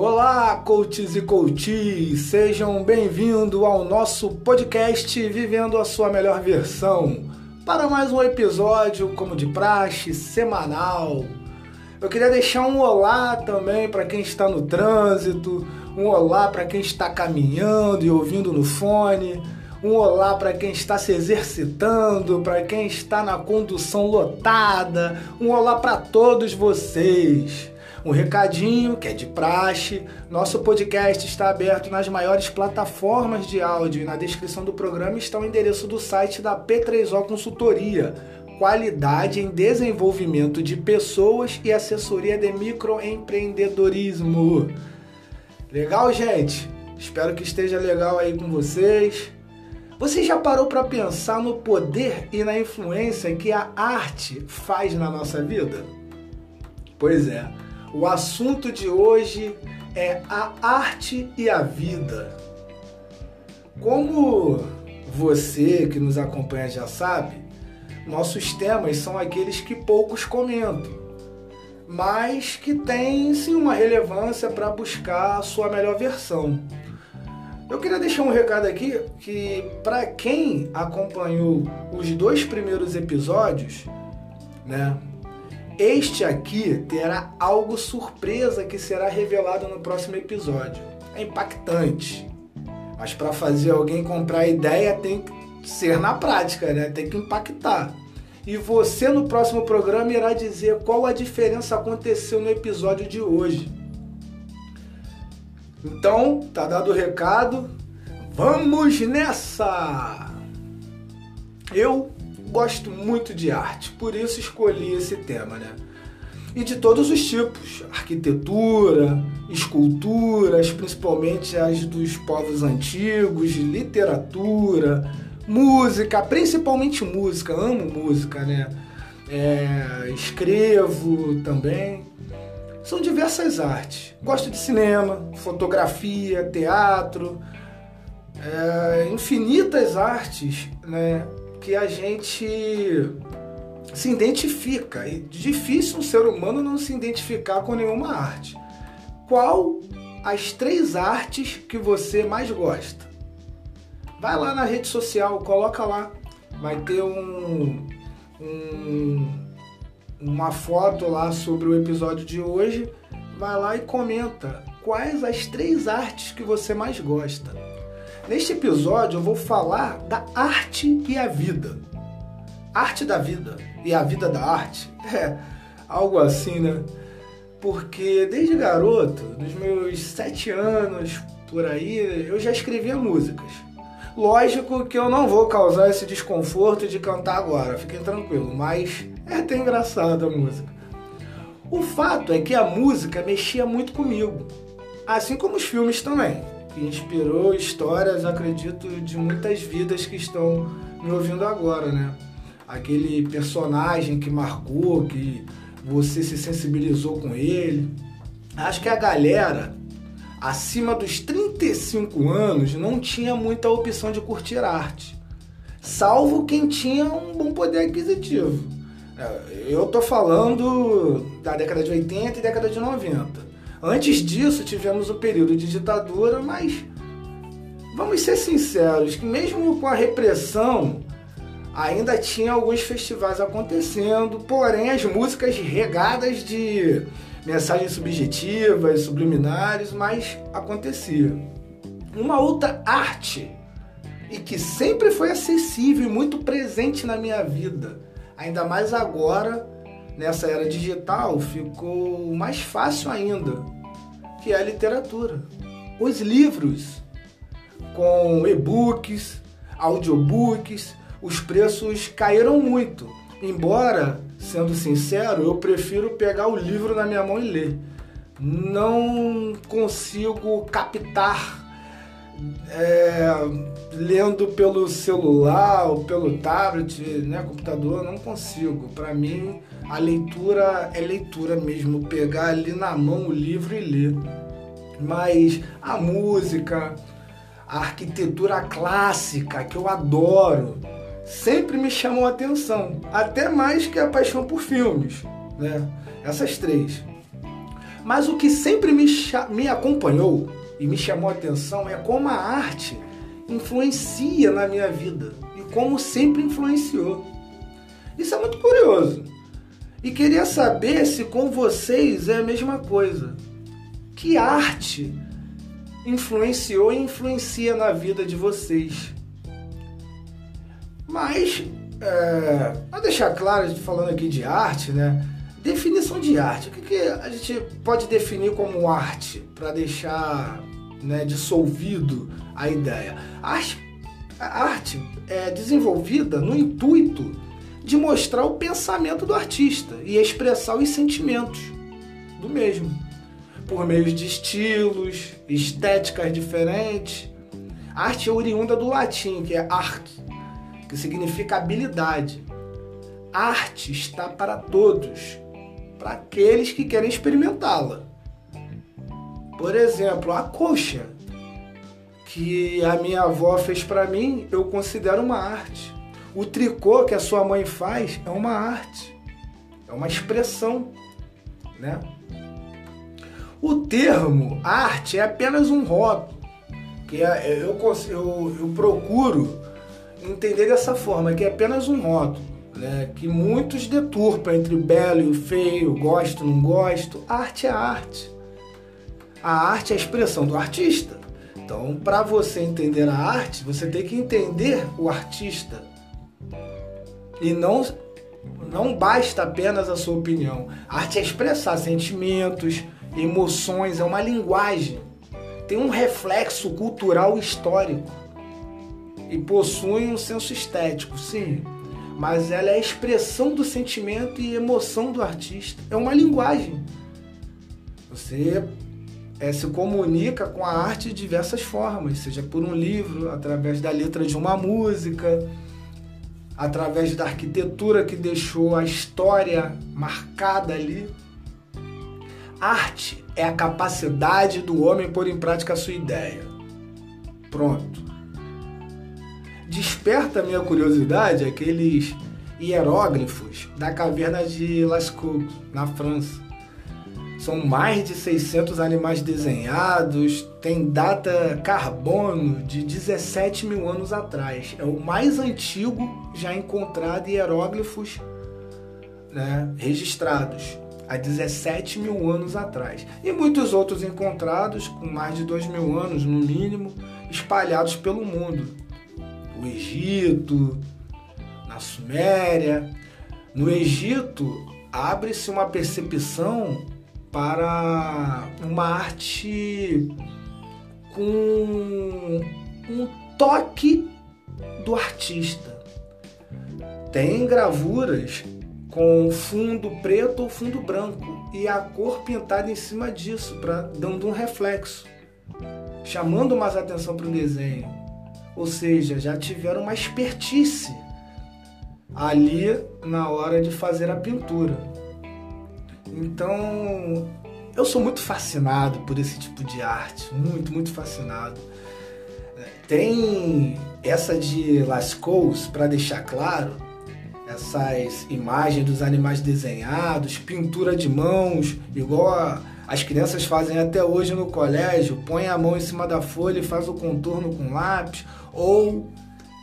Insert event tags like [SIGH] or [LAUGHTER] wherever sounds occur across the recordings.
Olá, coaches e coaches! Sejam bem-vindos ao nosso podcast Vivendo a Sua Melhor Versão para mais um episódio, como de praxe, semanal. Eu queria deixar um olá também para quem está no trânsito, um olá para quem está caminhando e ouvindo no fone, um olá para quem está se exercitando, para quem está na condução lotada, um olá para todos vocês. Um recadinho que é de praxe: nosso podcast está aberto nas maiores plataformas de áudio e na descrição do programa está o endereço do site da P3O Consultoria. Qualidade em desenvolvimento de pessoas e assessoria de microempreendedorismo. Legal, gente? Espero que esteja legal aí com vocês. Você já parou para pensar no poder e na influência que a arte faz na nossa vida? Pois é. O assunto de hoje é a arte e a vida. Como você que nos acompanha já sabe, nossos temas são aqueles que poucos comentam, mas que têm sim uma relevância para buscar a sua melhor versão. Eu queria deixar um recado aqui que para quem acompanhou os dois primeiros episódios, né, este aqui terá algo surpresa que será revelado no próximo episódio. É impactante. Mas para fazer alguém comprar a ideia tem que ser na prática, né? Tem que impactar. E você no próximo programa irá dizer qual a diferença aconteceu no episódio de hoje. Então, tá dado o recado. Vamos nessa! Eu gosto muito de arte, por isso escolhi esse tema, né? E de todos os tipos: arquitetura, esculturas, principalmente as dos povos antigos, literatura, música, principalmente música, amo música, né? É, escrevo também. São diversas artes. Gosto de cinema, fotografia, teatro, é, infinitas artes, né? Que a gente se identifica. É difícil um ser humano não se identificar com nenhuma arte. Qual as três artes que você mais gosta? Vai lá na rede social, coloca lá. Vai ter um, um uma foto lá sobre o episódio de hoje. Vai lá e comenta quais as três artes que você mais gosta. Neste episódio eu vou falar da arte e a vida. Arte da vida e a vida da arte. [LAUGHS] É algo assim, né? Porque desde garoto, nos meus sete anos por aí, eu já escrevia músicas. Lógico que eu não vou causar esse desconforto de cantar agora, fiquem tranquilos, mas é até engraçado a música. O fato é que a música mexia muito comigo, assim como os filmes também que inspirou histórias, acredito, de muitas vidas que estão me ouvindo agora, né? Aquele personagem que marcou, que você se sensibilizou com ele. Acho que a galera acima dos 35 anos não tinha muita opção de curtir arte, salvo quem tinha um bom poder aquisitivo. É, eu tô falando da década de 80 e década de 90. Antes disso, tivemos o período de ditadura, mas vamos ser sinceros, que mesmo com a repressão, ainda tinha alguns festivais acontecendo, porém as músicas regadas de mensagens subjetivas, subliminares, mas acontecia. Uma outra arte e que sempre foi acessível e muito presente na minha vida, ainda mais agora nessa era digital ficou mais fácil ainda, que é a literatura. Os livros, com e-books, audiobooks, os preços caíram muito. Embora, sendo sincero, eu prefiro pegar o livro na minha mão e ler. Não consigo captar é, lendo pelo celular ou pelo tablet, né, computador, não consigo. Para mim, a leitura é leitura mesmo, pegar ali na mão o livro e ler. Mas a música, a arquitetura clássica, que eu adoro, sempre me chamou a atenção, até mais que a paixão por filmes, né? Essas três. Mas o que sempre me, me acompanhou e me chamou a atenção é como a arte influencia na minha vida e como sempre influenciou. Isso é muito curioso. E queria saber se com vocês é a mesma coisa. Que arte influenciou e influencia na vida de vocês? Mas, é, para deixar claro, falando aqui de arte, né? Definição de arte. O que, que a gente pode definir como arte para deixar né, dissolvido a ideia? A arte, a arte é desenvolvida no intuito de mostrar o pensamento do artista e expressar os sentimentos do mesmo, por meio de estilos, estéticas diferentes. A arte é oriunda do latim, que é arte, que significa habilidade. Arte está para todos, para aqueles que querem experimentá-la. Por exemplo, a coxa, que a minha avó fez para mim, eu considero uma arte. O tricô que a sua mãe faz é uma arte, é uma expressão, né? O termo arte é apenas um rótulo, que é, eu, eu, eu procuro entender dessa forma, que é apenas um rótulo, né? que muitos deturpam entre belo e feio, gosto, não gosto. Arte é arte. A arte é a expressão do artista. Então, para você entender a arte, você tem que entender o artista. E não não basta apenas a sua opinião. A arte é expressar sentimentos, emoções, é uma linguagem. Tem um reflexo cultural histórico e possui um senso estético, sim, mas ela é a expressão do sentimento e emoção do artista. É uma linguagem. Você é, se comunica com a arte de diversas formas, seja por um livro, através da letra de uma música, através da arquitetura que deixou a história marcada ali. Arte é a capacidade do homem pôr em prática a sua ideia. Pronto desperta minha curiosidade aqueles hieróglifos da caverna de Lascaux, na França. São mais de 600 animais desenhados, tem data carbono de 17 mil anos atrás. É o mais antigo já encontrado hieróglifos né, registrados há 17 mil anos atrás. E muitos outros encontrados com mais de 2 mil anos, no mínimo, espalhados pelo mundo o Egito, na Suméria. No Egito, abre-se uma percepção para uma arte com um toque do artista. Tem gravuras com fundo preto ou fundo branco e a cor pintada em cima disso, para dando um reflexo, chamando mais atenção para o desenho ou seja, já tiveram uma expertise ali na hora de fazer a pintura. Então, eu sou muito fascinado por esse tipo de arte, muito, muito fascinado. Tem essa de Lascaux, para deixar claro, essas imagens dos animais desenhados, pintura de mãos, igual as crianças fazem até hoje no colégio, põe a mão em cima da folha e faz o contorno com lápis, ou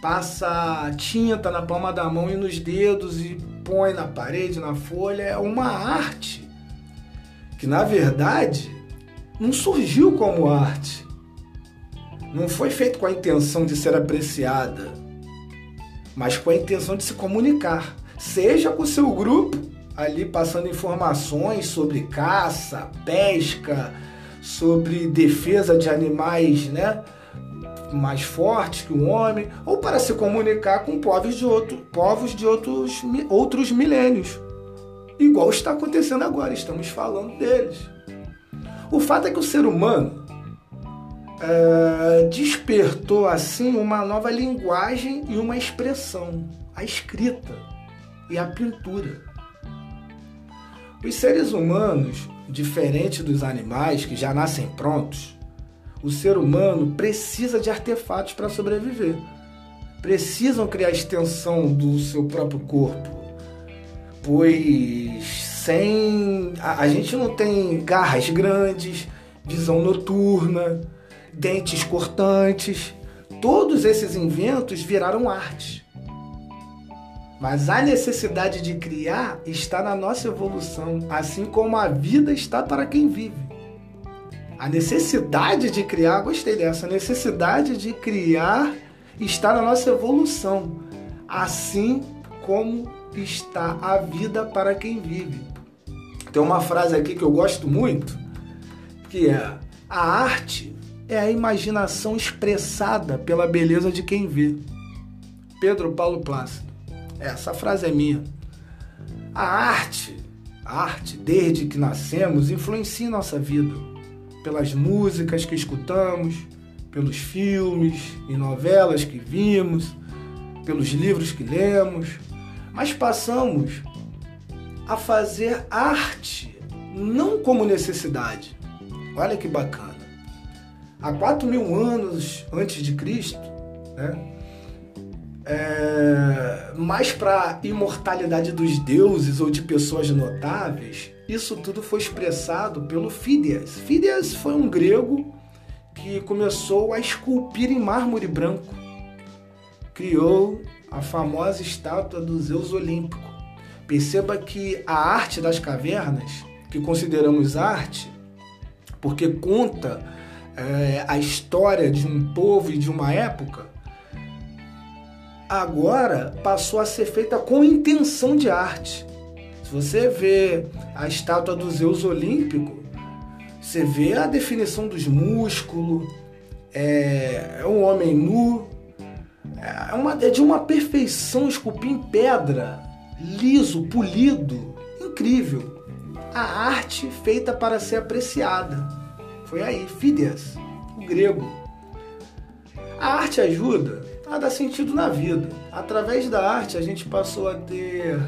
passa tinta na palma da mão e nos dedos e põe na parede, na folha, é uma arte que na verdade não surgiu como arte. Não foi feito com a intenção de ser apreciada, mas com a intenção de se comunicar, seja com seu grupo ali passando informações sobre caça, pesca, sobre defesa de animais, né? mais fortes que o homem, ou para se comunicar com povos de, outro, povos de outros, outros milênios. Igual está acontecendo agora, estamos falando deles. O fato é que o ser humano é, despertou assim uma nova linguagem e uma expressão, a escrita e a pintura. Os seres humanos, diferente dos animais que já nascem prontos, o ser humano precisa de artefatos para sobreviver. Precisam criar extensão do seu próprio corpo, pois sem. A, a gente não tem garras grandes, visão noturna, dentes cortantes. Todos esses inventos viraram arte. Mas a necessidade de criar está na nossa evolução, assim como a vida está para quem vive. A necessidade de criar, gostei dessa, a necessidade de criar está na nossa evolução, assim como está a vida para quem vive. Tem uma frase aqui que eu gosto muito, que é: a arte é a imaginação expressada pela beleza de quem vê. Pedro Paulo Plácido. Essa frase é minha. A arte, a arte, desde que nascemos, influencia nossa vida. Pelas músicas que escutamos, pelos filmes e novelas que vimos, pelos livros que lemos, mas passamos a fazer arte não como necessidade. Olha que bacana. Há 4 mil anos antes de Cristo, né? é, mais para imortalidade dos deuses ou de pessoas notáveis, isso tudo foi expressado pelo Fídias. Fídias foi um grego que começou a esculpir em mármore branco. Criou a famosa estátua do Zeus Olímpico. Perceba que a arte das cavernas, que consideramos arte, porque conta é, a história de um povo e de uma época, agora passou a ser feita com intenção de arte. Se você vê a estátua do Zeus Olímpico, você vê a definição dos músculos, é, é um homem nu, é, uma, é de uma perfeição esculpida em pedra, liso, polido, incrível. A arte feita para ser apreciada. Foi aí, Fídias, o grego. A arte ajuda a dar sentido na vida. Através da arte a gente passou a ter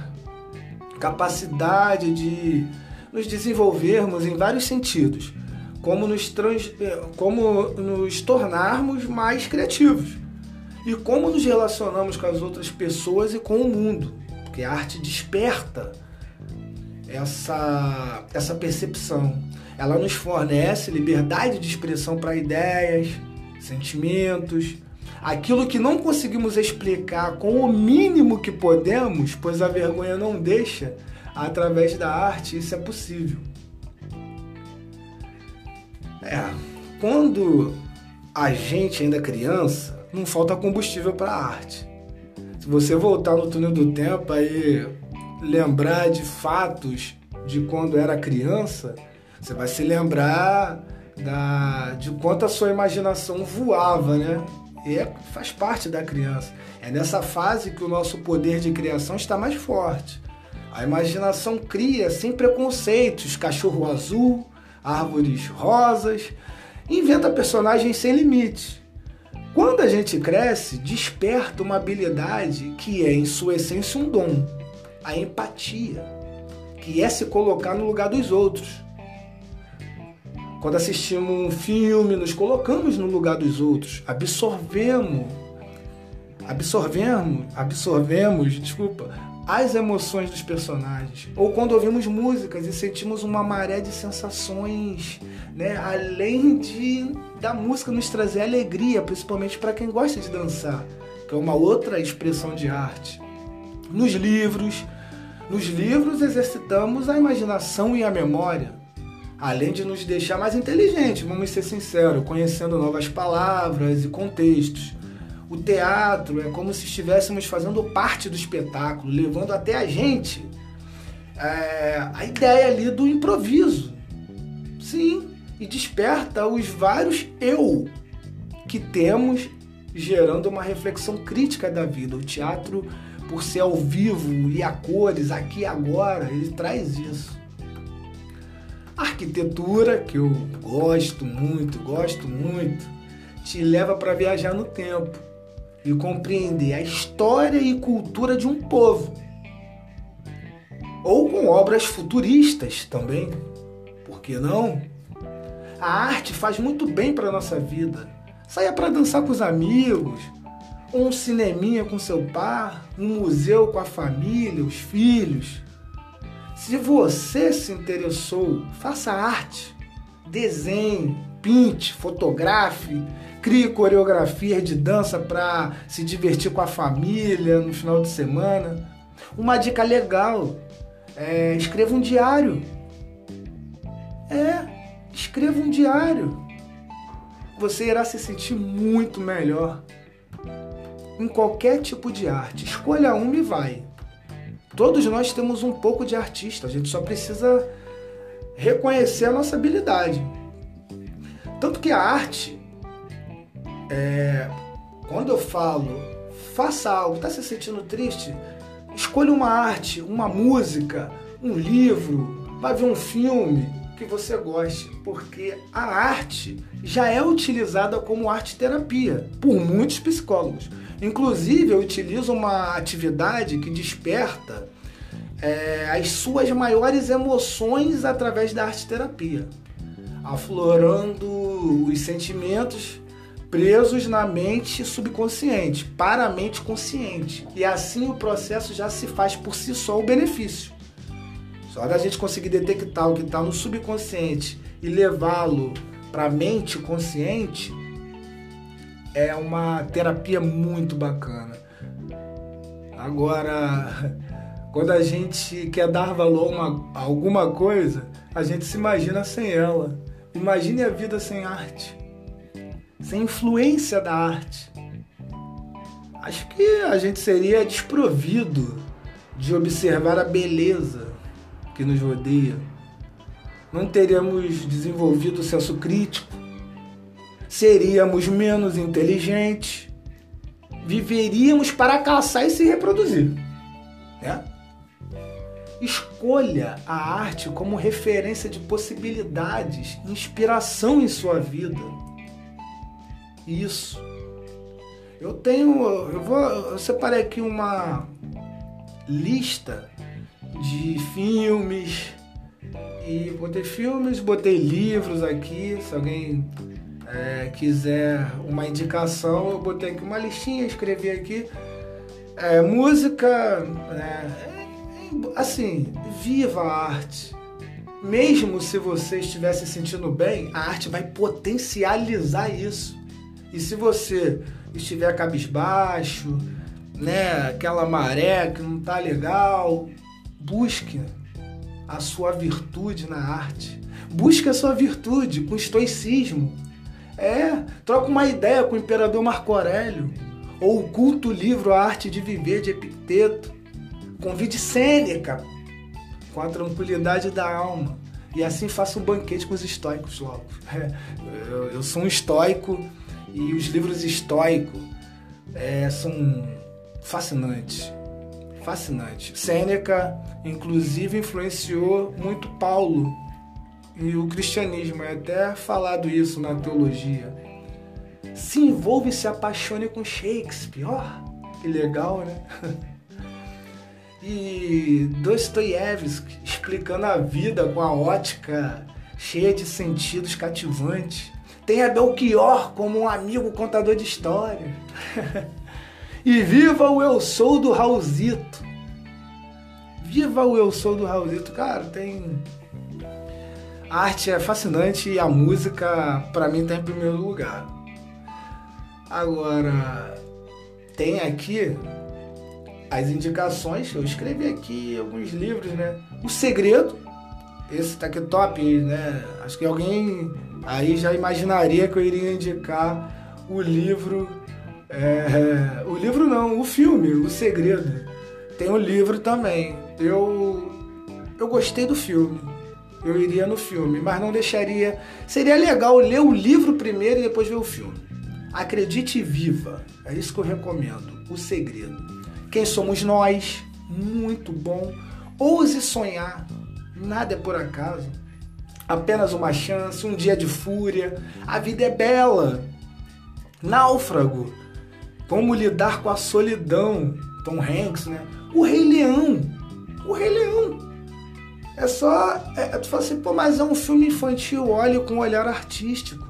capacidade de nos desenvolvermos em vários sentidos, como nos, trans, como nos tornarmos mais criativos e como nos relacionamos com as outras pessoas e com o mundo, porque a arte desperta essa, essa percepção. Ela nos fornece liberdade de expressão para ideias, sentimentos, aquilo que não conseguimos explicar com o mínimo que podemos, pois a vergonha não deixa, através da arte isso é possível. É, quando a gente ainda é criança, não falta combustível para a arte. Se você voltar no túnel do tempo e lembrar de fatos de quando era criança, você vai se lembrar da, de quanto a sua imaginação voava, né? E é, faz parte da criança. É nessa fase que o nosso poder de criação está mais forte. A imaginação cria sem preconceitos, cachorro azul, árvores rosas, inventa personagens sem limites. Quando a gente cresce, desperta uma habilidade que é, em sua essência, um dom, a empatia, que é se colocar no lugar dos outros. Quando assistimos um filme, nos colocamos no lugar dos outros, absorvemos, absorvemos, absorvemos, desculpa, as emoções dos personagens. Ou quando ouvimos músicas e sentimos uma maré de sensações, né? Além de da música nos trazer alegria, principalmente para quem gosta de dançar, que é uma outra expressão de arte. Nos livros, nos livros exercitamos a imaginação e a memória além de nos deixar mais inteligentes, vamos ser sinceros, conhecendo novas palavras e contextos. O teatro é como se estivéssemos fazendo parte do espetáculo, levando até a gente é, a ideia ali do improviso. Sim, e desperta os vários eu que temos, gerando uma reflexão crítica da vida. O teatro, por ser ao vivo e a cores, aqui e agora, ele traz isso arquitetura, que eu gosto muito, gosto muito, te leva para viajar no tempo e compreender a história e cultura de um povo. Ou com obras futuristas também, por que não? A arte faz muito bem para nossa vida. Saia para dançar com os amigos, um cineminha com seu par, um museu com a família, os filhos Se você se interessou, faça arte, desenhe, pinte, fotografe, crie coreografias de dança para se divertir com a família no final de semana. Uma dica legal: é, escreva um diário. É, escreva um diário. Você irá se sentir muito melhor em qualquer tipo de arte. Escolha uma e vai. Todos nós temos um pouco de artista, a gente só precisa reconhecer a nossa habilidade. Tanto que a arte, é, quando eu falo, faça algo, está se sentindo triste? Escolha uma arte, uma música, um livro, vai ver um filme que você goste, porque a arte já é utilizada como arte terapia por muitos psicólogos. Inclusive, eu utilizo uma atividade que desperta é, as suas maiores emoções através da arte terapia, aflorando os sentimentos presos na mente subconsciente para a mente consciente. E assim o processo já se faz por si só o benefício. Só da gente conseguir detectar o que está no subconsciente e levá-lo para a mente consciente é uma terapia muito bacana. Agora, [LAUGHS] quando a gente quer dar valor a, uma, a alguma coisa, a gente se imagina sem ela. Imagine a vida sem arte, sem influência da arte. Acho que a gente seria desprovido de observar a beleza que nos rodeia. Não teríamos desenvolvido o senso crítico, seríamos menos inteligentes, viveríamos para caçar e se reproduzir. Né? Escolha a arte como referência de possibilidades, inspiração em sua vida. Isso. Eu tenho, eu vou, eu separei aqui uma lista de filmes e botei filmes, botei livros aqui. Se alguém é, quiser uma indicação, eu botei aqui uma listinha, escrevi aqui. É, música, né, assim, viva a arte. Mesmo se você estiver se sentindo bem, a arte vai potencializar isso. E se você estiver cabisbaixo, né, aquela maré que não tá legal, busque a sua virtude na arte. Busque a sua virtude com estoicismo. É, troca uma ideia com o imperador Marco Aurélio. Ou o culto livro A Arte de Viver de Epicteto. Convide Sêneca com a tranquilidade da alma. E assim faça um banquete com os estoicos logo. [LAUGHS] É, eu, eu, sou um estoico e os livros estoicos é, são fascinantes. Fascinantes. Sêneca, inclusive, influenciou muito Paulo e o cristianismo. É até falado isso na teologia. Se envolve e se apaixone com Shakespeare. Ó, oh, que legal, né? [LAUGHS] e Dostoiévski explicando a vida com a ótica cheia de sentidos cativantes. Tem a Belchior como um amigo contador de histórias. [LAUGHS] e viva o Eu Sou do Raulzito. Viva o Eu Sou do Raulzito. Cara, tem. A arte é fascinante e a música, para mim, tá em primeiro lugar. Agora, tem aqui as indicações, eu escrevi aqui alguns livros, né? O Segredo, esse tá aqui top, né? Acho que alguém aí já imaginaria que eu iria indicar o livro. É, o livro não, o filme, O Segredo. Tem o livro também. Eu, eu gostei do filme. Eu iria no filme, mas não deixaria. Seria legal ler o livro primeiro e depois ver o filme. Acredite e viva. É isso que eu recomendo. O Segredo. Quem somos nós? Muito bom. Ouse sonhar. Nada é por acaso. Apenas uma chance, um dia de fúria. A vida é bela. Náufrago. Como lidar com a solidão? Tom Hanks, né? O Rei Leão. O Rei Leão. É só. É, tu fala assim, pô, mas é um filme infantil, olhe com um olhar artístico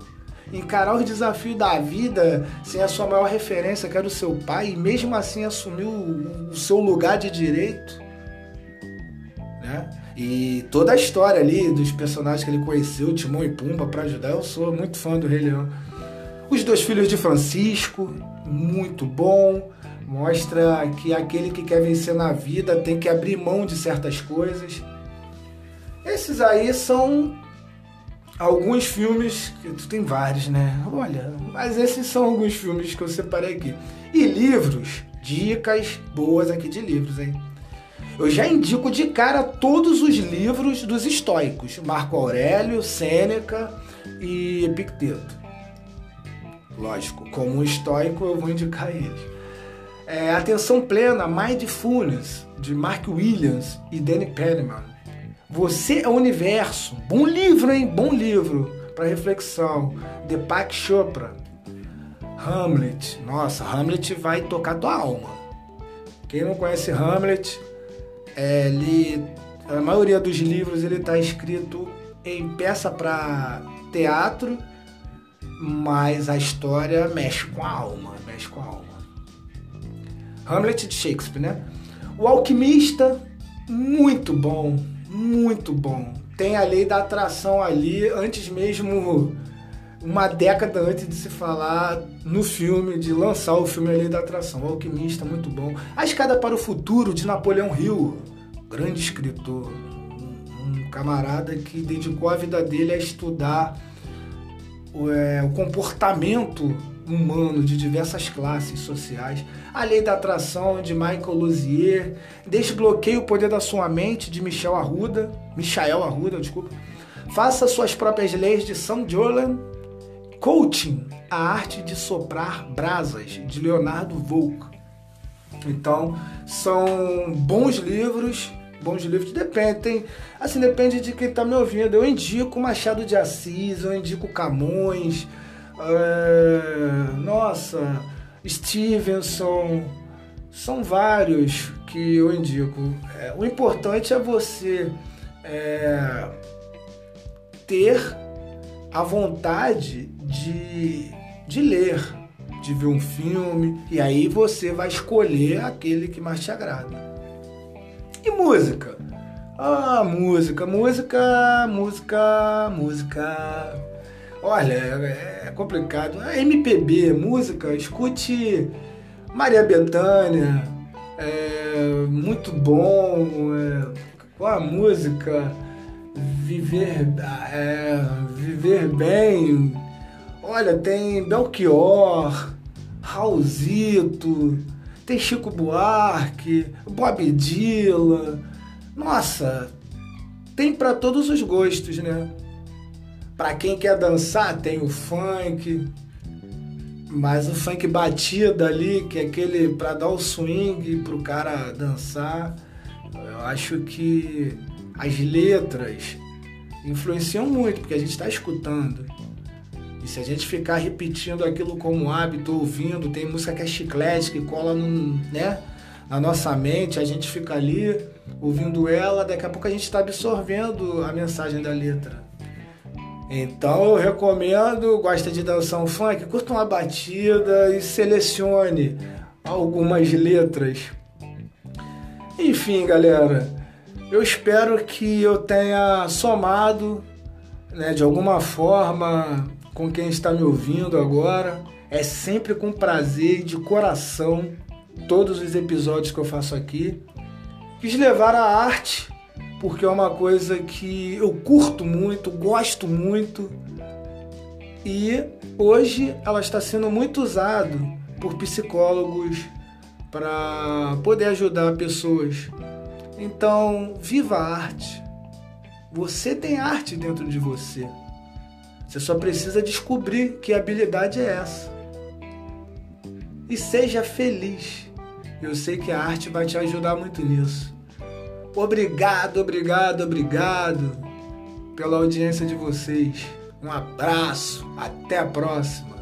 encarar os desafios da vida sem a sua maior referência, que era o seu pai, e mesmo assim assumir o, o seu lugar de direito. Né? E toda a história ali dos personagens que ele conheceu, Timão e Pumba, para ajudar, eu sou muito fã do Rei Leão. Os dois filhos de Francisco, muito bom. Mostra que aquele que quer vencer na vida tem que abrir mão de certas coisas. Esses aí são alguns filmes, que tem vários, né? Olha, mas esses são alguns filmes que eu separei aqui. E livros, dicas boas aqui de livros, hein? Eu já indico de cara todos os livros dos estoicos: Marco Aurélio, Sêneca e Epicteto. Lógico, como um estoico eu vou indicar eles. É, Atenção Plena, Mindfulness, de Mark Williams e Danny Penman. Você é o Universo. Bom livro, hein? Bom livro para reflexão. Deepak Chopra. Hamlet. Nossa, Hamlet vai tocar tua alma. Quem não conhece Hamlet, é, ele, a maioria dos livros ele está escrito em peça para teatro, mas a história mexe com a alma, mexe com a alma. Hamlet de Shakespeare, né? O Alquimista, muito bom, muito bom. Tem a lei da atração ali, antes mesmo, uma década antes de se falar no filme, de lançar o filme A Lei da Atração. O Alquimista, muito bom. A Escada para o Futuro, de Napoleão Hill, grande escritor. Um camarada que dedicou a vida dele a estudar o, é, o comportamento humano de diversas classes sociais, A Lei da Atração de Michael Luzier, Desbloqueie o Poder da Sua Mente de Michel Arruda, Michael Arruda, desculpa. Faça suas próprias leis de Sam Jorlan, Coaching, a arte de soprar brasas de Leonardo Volk. Então, são bons livros, bons livros, depende, tem, assim, depende de quem está me ouvindo. Eu indico Machado de Assis, eu indico Camões, é, nossa, Stevenson, são vários que eu indico. É, o importante é você é, ter a vontade de, de ler, de ver um filme, e aí você vai escolher aquele que mais te agrada. E música? Ah, música, música, música, música. Olha, é, é complicado. A MPB, música, escute Maria Bethânia, é muito bom. É, a música? Viver, é, viver bem. Olha, tem Belchior, Raulzito, tem Chico Buarque, Bob Dylan. Nossa, tem para todos os gostos, né? Para quem quer dançar, tem o funk, mas o funk batida ali, que é aquele para dar o swing pro cara dançar. Eu acho que as letras influenciam muito, porque a gente está escutando. E se a gente ficar repetindo aquilo como hábito, ouvindo, tem música que é chiclete, que cola no, né, na nossa mente, a gente fica ali ouvindo ela, daqui a pouco a gente está absorvendo a mensagem da letra. Então eu recomendo, gosta de dançar um funk, curta uma batida e selecione algumas letras. Enfim, galera, eu espero que eu tenha somado né, de alguma forma com quem está me ouvindo agora. É sempre com prazer e de coração todos os episódios que eu faço aqui. Quis levar a arte porque é uma coisa que eu curto muito, gosto muito e hoje ela está sendo muito usada por psicólogos para poder ajudar pessoas. Então, viva a arte. Você tem arte dentro de você. Você só precisa descobrir que habilidade é essa. E seja feliz. Eu sei que a arte vai te ajudar muito nisso. Obrigado, obrigado, obrigado pela audiência de vocês. Um abraço, até a próxima.